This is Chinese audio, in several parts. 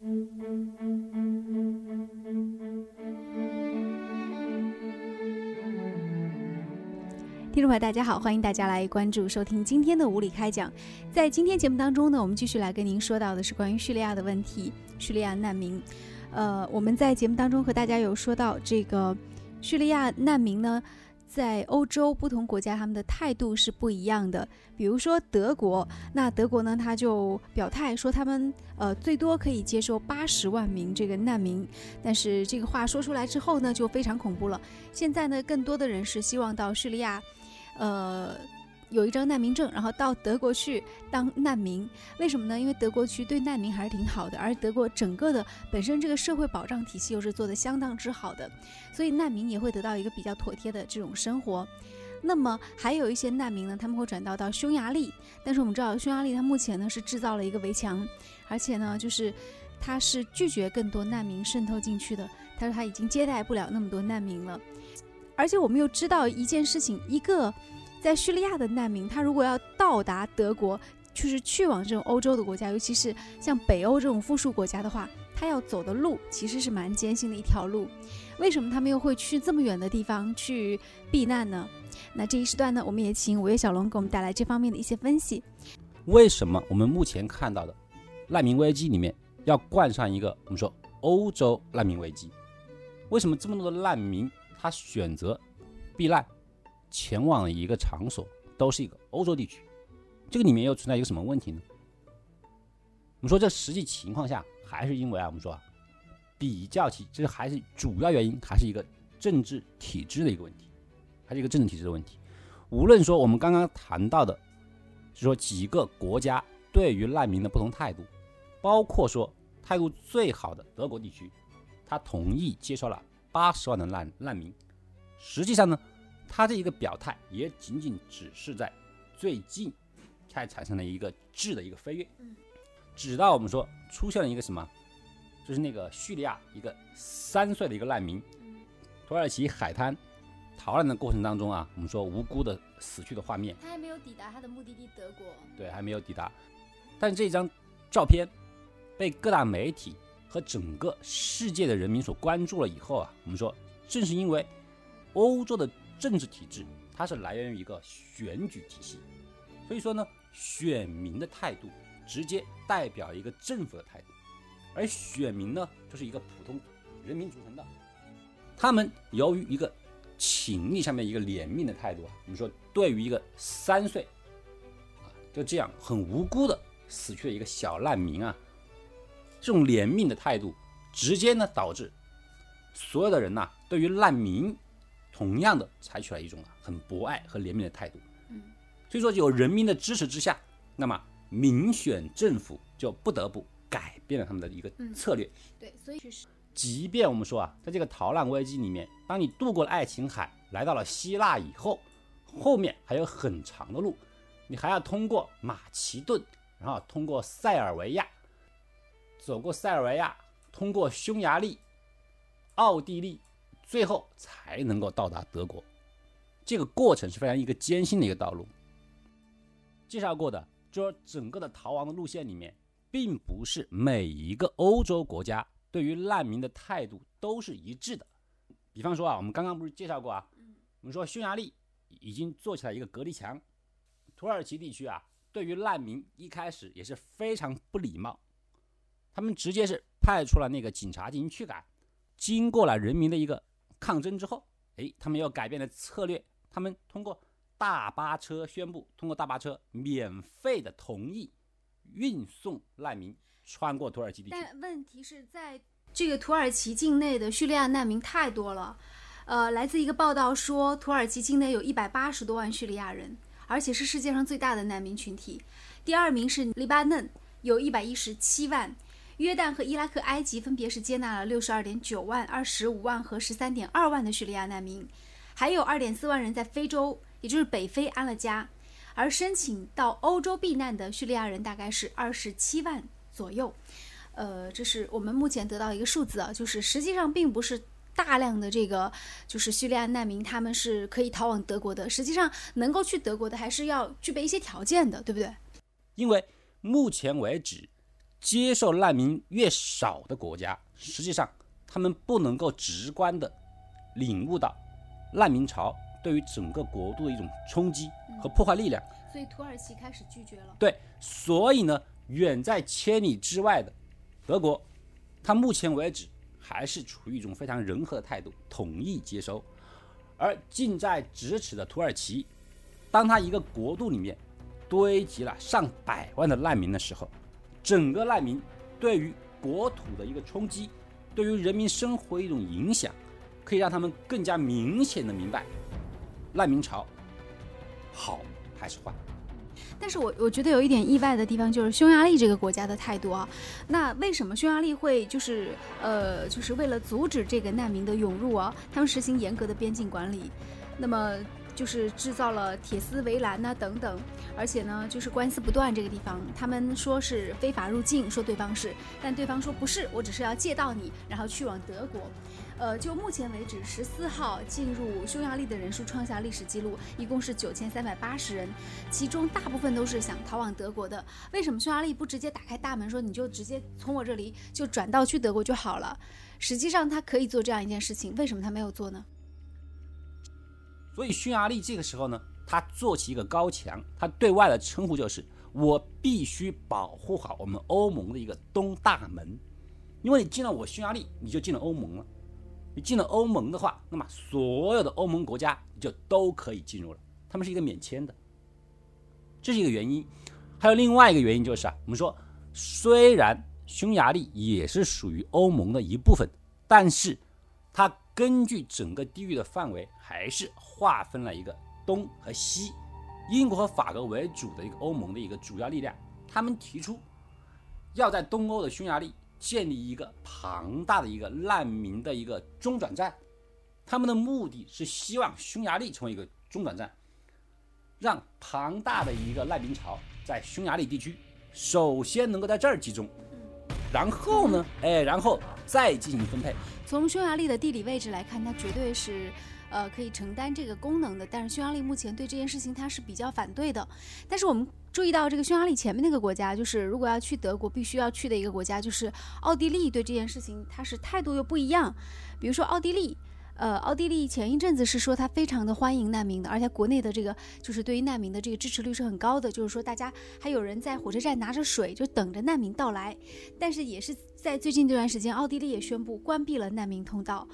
听众朋友，大家好，欢迎大家来关注、收听今天的无理开讲。在今天节目当中呢，我们继续来跟您说到的是关于叙利亚的问题，叙利亚难民。呃，我们在节目当中和大家有说到，这个叙利亚难民呢，在欧洲不同国家他们的态度是不一样的。比如说德国，那德国呢，他就表态说他们呃最多可以接受八十万名这个难民，但是这个话说出来之后呢，就非常恐怖了。现在呢，更多的人是希望到叙利亚。呃，有一张难民证，然后到德国去当难民，为什么呢？因为德国区对难民还是挺好的，而德国整个的本身这个社会保障体系又是做的相当之好的，所以难民也会得到一个比较妥帖的这种生活。那么还有一些难民呢，他们会转到到匈牙利，但是我们知道匈牙利它目前呢是制造了一个围墙，而且呢就是它是拒绝更多难民渗透进去的，他说他已经接待不了那么多难民了。而且我们又知道一件事情：一个在叙利亚的难民，他如果要到达德国，就是去往这种欧洲的国家，尤其是像北欧这种富庶国家的话，他要走的路其实是蛮艰辛的一条路。为什么他们又会去这么远的地方去避难呢？那这一时段呢，我们也请五月小龙给我们带来这方面的一些分析。为什么我们目前看到的难民危机里面要冠上一个我们说欧洲难民危机？为什么这么多的难民？他选择避难前往一个场所都是一个欧洲地区，这个里面又存在一个什么问题呢？我们说这实际情况下还是因为啊，我们说啊，比较起这还是主要原因，还是一个政治体制的一个问题，还是一个政治体制的问题。无论说我们刚刚谈到的，就说几个国家对于难民的不同态度，包括说态度最好的德国地区，他同意接受了。八十万的难难民，实际上呢，他这一个表态也仅仅只是在最近才产生了一个质的一个飞跃。嗯，直到我们说出现了一个什么，就是那个叙利亚一个三岁的一个难民，土耳其海滩逃难的过程当中啊，我们说无辜的死去的画面。他还没有抵达他的目的地德国。对，还没有抵达，但这张照片被各大媒体。和整个世界的人民所关注了以后啊，我们说，正是因为欧洲的政治体制，它是来源于一个选举体系，所以说呢，选民的态度直接代表一个政府的态度，而选民呢，就是一个普通人民组成的，他们由于一个情义上面一个怜悯的态度啊，我们说，对于一个三岁啊，就这样很无辜的死去的一个小难民啊。这种怜悯的态度，直接呢导致所有的人呐，对于难民，同样的采取了一种啊很博爱和怜悯的态度。嗯，所以说有人民的支持之下，那么民选政府就不得不改变了他们的一个策略。对，所以确实，即便我们说啊，在这个逃难危机里面，当你渡过了爱琴海，来到了希腊以后，后面还有很长的路，你还要通过马其顿，然后通过塞尔维亚。走过塞尔维亚，通过匈牙利、奥地利，最后才能够到达德国。这个过程是非常一个艰辛的一个道路。介绍过的，就是整个的逃亡的路线里面，并不是每一个欧洲国家对于难民的态度都是一致的。比方说啊，我们刚刚不是介绍过啊，我们说匈牙利已经做起来一个隔离墙，土耳其地区啊，对于难民一开始也是非常不礼貌。他们直接是派出了那个警察进行驱赶，经过了人民的一个抗争之后，哎，他们又改变了策略，他们通过大巴车宣布，通过大巴车免费的同意运送难民穿过土耳其地区。但问题是在这个土耳其境内的叙利亚难民太多了，呃，来自一个报道说，土耳其境内有一百八十多万叙利亚人，而且是世界上最大的难民群体。第二名是黎巴嫩，有一百一十七万。约旦和伊拉克、埃及分别是接纳了六十二点九万、二十五万和十三点二万的叙利亚难民，还有二点四万人在非洲，也就是北非安了家。而申请到欧洲避难的叙利亚人大概是二十七万左右。呃，这是我们目前得到一个数字啊，就是实际上并不是大量的这个就是叙利亚难民他们是可以逃往德国的，实际上能够去德国的还是要具备一些条件的，对不对？因为目前为止。接受难民越少的国家，实际上他们不能够直观的领悟到难民潮对于整个国度的一种冲击和破坏力量。所以土耳其开始拒绝了。对，所以呢，远在千里之外的德国，它目前为止还是处于一种非常仁和的态度，同意接收。而近在咫尺的土耳其，当它一个国度里面堆积了上百万的难民的时候，整个难民对于国土的一个冲击，对于人民生活一种影响，可以让他们更加明显的明白，难民潮好还是坏。但是我我觉得有一点意外的地方，就是匈牙利这个国家的态度啊。那为什么匈牙利会就是呃，就是为了阻止这个难民的涌入啊，他们实行严格的边境管理，那么就是制造了铁丝围栏呐等等，而且呢，就是官司不断。这个地方他们说是非法入境，说对方是，但对方说不是，我只是要借到你，然后去往德国。呃，就目前为止，十四号进入匈牙利的人数创下历史记录，一共是九千三百八十人，其中大部分都是想逃往德国的。为什么匈牙利不直接打开大门，说你就直接从我这里就转道去德国就好了？实际上他可以做这样一件事情，为什么他没有做呢？所以匈牙利这个时候呢，他做起一个高墙，他对外的称呼就是我必须保护好我们欧盟的一个东大门，因为你进了我匈牙利，你就进了欧盟了。你进了欧盟的话，那么所有的欧盟国家就都可以进入了，他们是一个免签的，这是一个原因。还有另外一个原因就是啊，我们说虽然匈牙利也是属于欧盟的一部分，但是它根据整个地域的范围，还是划分了一个东和西，英国和法国为主的一个欧盟的一个主要力量，他们提出要在东欧的匈牙利。建立一个庞大的一个难民的一个中转站，他们的目的是希望匈牙利成为一个中转站，让庞大的一个难民潮在匈牙利地区首先能够在这儿集中，然后呢，哎，然后再进行分配。从匈牙利的地理位置来看，它绝对是。呃，可以承担这个功能的，但是匈牙利目前对这件事情它是比较反对的。但是我们注意到，这个匈牙利前面那个国家，就是如果要去德国，必须要去的一个国家，就是奥地利。对这件事情，它是态度又不一样。比如说奥地利，呃，奥地利前一阵子是说他非常的欢迎难民的，而且国内的这个就是对于难民的这个支持率是很高的，就是说大家还有人在火车站拿着水就等着难民到来。但是也是在最近这段时间，奥地利也宣布关闭了难民通道。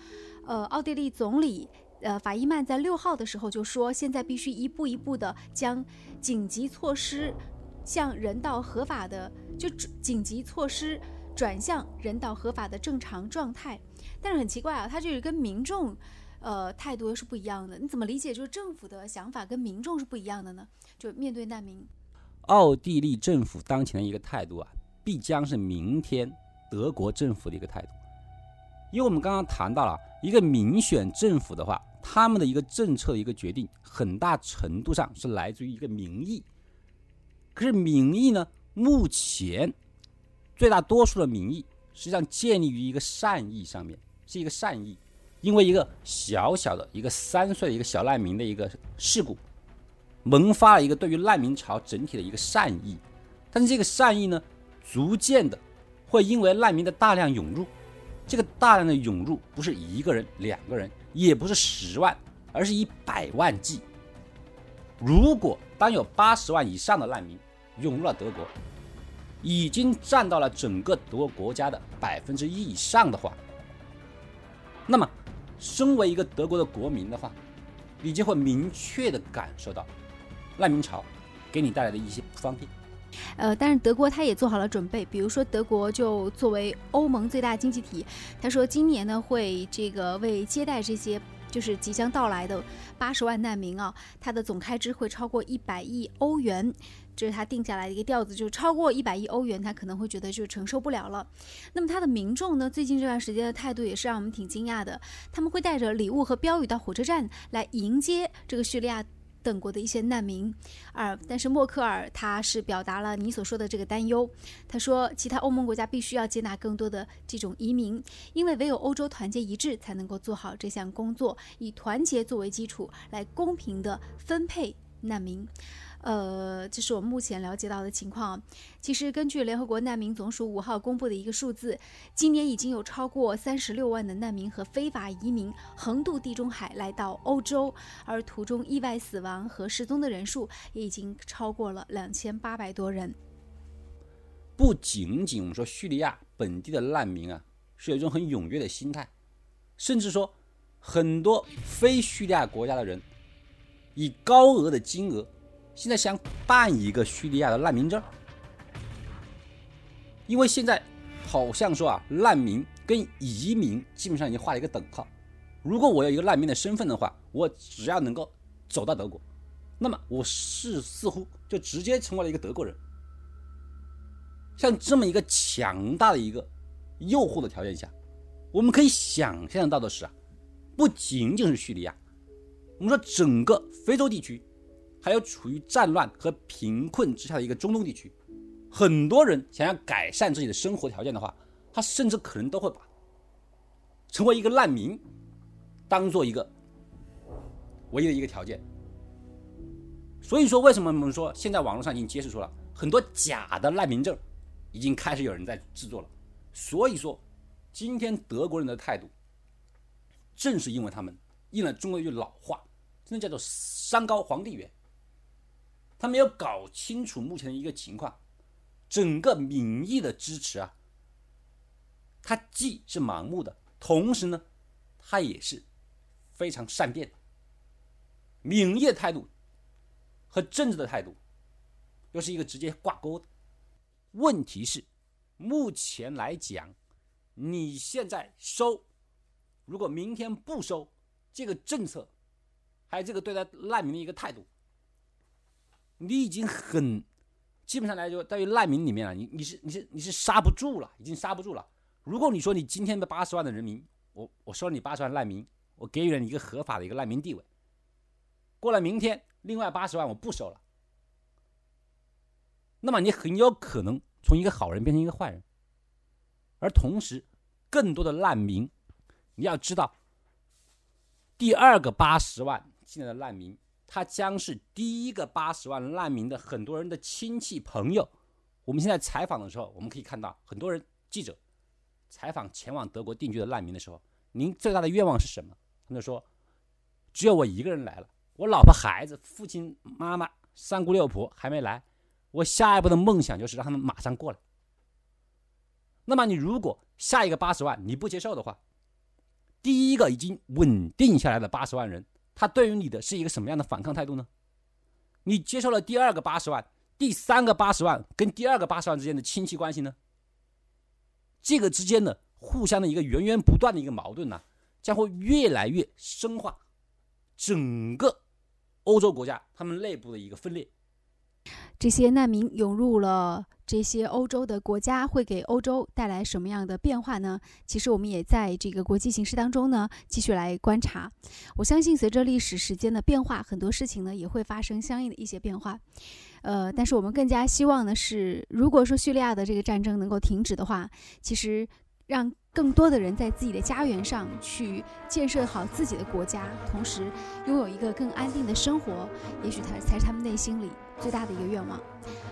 呃，奥地利总理。呃，法伊曼在六号的时候就说，现在必须一步一步的将紧急措施向人道合法的就紧急措施转向人道合法的正常状态。但是很奇怪啊，他就是跟民众呃态度又是不一样的。你怎么理解？就是政府的想法跟民众是不一样的呢？就面对难民，奥地利政府当前的一个态度啊，必将是明天德国政府的一个态度。因为我们刚刚谈到了一个民选政府的话。他们的一个政策一个决定，很大程度上是来自于一个民意。可是民意呢，目前最大多数的民意实际上建立于一个善意上面，是一个善意。因为一个小小的一个三岁的一个小难民的一个事故，萌发了一个对于难民潮整体的一个善意。但是这个善意呢，逐渐的会因为难民的大量涌入，这个大量的涌入不是一个人、两个人。也不是十万，而是以百万计。如果当有八十万以上的难民涌入了德国，已经占到了整个德国国家的百分之一以上的话，那么，身为一个德国的国民的话，你就会明确的感受到难民潮给你带来的一些不方便。呃，但是德国他也做好了准备，比如说德国就作为欧盟最大经济体，他说今年呢会这个为接待这些就是即将到来的八十万难民啊，它的总开支会超过一百亿欧元，这是他定下来的一个调子，就超过一百亿欧元，他可能会觉得就承受不了了。那么他的民众呢，最近这段时间的态度也是让我们挺惊讶的，他们会带着礼物和标语到火车站来迎接这个叙利亚。等国的一些难民，而但是默克尔他是表达了你所说的这个担忧。他说，其他欧盟国家必须要接纳更多的这种移民，因为唯有欧洲团结一致，才能够做好这项工作，以团结作为基础来公平的分配难民。呃，这是我目前了解到的情况。其实，根据联合国难民总署五号公布的一个数字，今年已经有超过三十六万的难民和非法移民横渡地中海来到欧洲，而途中意外死亡和失踪的人数也已经超过了两千八百多人。不仅仅我们说叙利亚本地的难民啊，是有一种很踊跃的心态，甚至说很多非叙利亚国家的人以高额的金额。现在想办一个叙利亚的难民证，因为现在好像说啊，难民跟移民基本上已经画了一个等号。如果我有一个难民的身份的话，我只要能够走到德国，那么我是似乎就直接成为了一个德国人。像这么一个强大的一个诱惑的条件下，我们可以想象到的是啊，不仅仅是叙利亚，我们说整个非洲地区。还有处于战乱和贫困之下的一个中东地区，很多人想要改善自己的生活条件的话，他甚至可能都会把成为一个难民当做一个唯一的一个条件。所以说，为什么我们说现在网络上已经揭示出了很多假的难民证，已经开始有人在制作了。所以说，今天德国人的态度，正是因为他们应了中国一句老话，真的叫做“山高皇帝远”。他没有搞清楚目前的一个情况，整个民意的支持啊，他既是盲目的，同时呢，他也是非常善变的。民意的态度和政治的态度又是一个直接挂钩的。问题是，目前来讲，你现在收，如果明天不收，这个政策，还有这个对待难民的一个态度。你已经很，基本上来说，在于难民里面了，你你是你是你是刹不住了，已经刹不住了。如果你说你今天的八十万的人民，我我收了你八十万难民，我给予了你一个合法的一个难民地位，过了明天，另外八十万我不收了，那么你很有可能从一个好人变成一个坏人，而同时，更多的难民，你要知道，第二个八十万进来的难民。他将是第一个八十万难民的很多人的亲戚朋友。我们现在采访的时候，我们可以看到很多人记者采访前往德国定居的难民的时候，您最大的愿望是什么？他们说，只有我一个人来了，我老婆孩子、父亲、妈妈、三姑六婆还没来，我下一步的梦想就是让他们马上过来。那么你如果下一个八十万你不接受的话，第一个已经稳定下来的八十万人。他对于你的是一个什么样的反抗态度呢？你接受了第二个八十万，第三个八十万跟第二个八十万之间的亲戚关系呢？这个之间的互相的一个源源不断的一个矛盾呢，将会越来越深化，整个欧洲国家他们内部的一个分裂。这些难民涌入了这些欧洲的国家，会给欧洲带来什么样的变化呢？其实我们也在这个国际形势当中呢，继续来观察。我相信，随着历史时间的变化，很多事情呢也会发生相应的一些变化。呃，但是我们更加希望的是，如果说叙利亚的这个战争能够停止的话，其实让更多的人在自己的家园上去建设好自己的国家，同时拥有一个更安定的生活，也许他才是他们内心里。最大的一个愿望。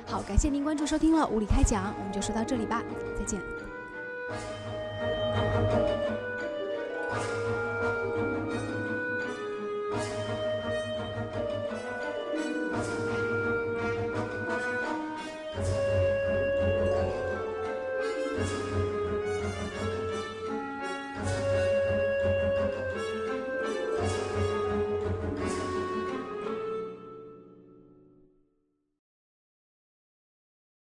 好，感谢您关注收听了《无理开讲》，我们就说到这里吧，再见。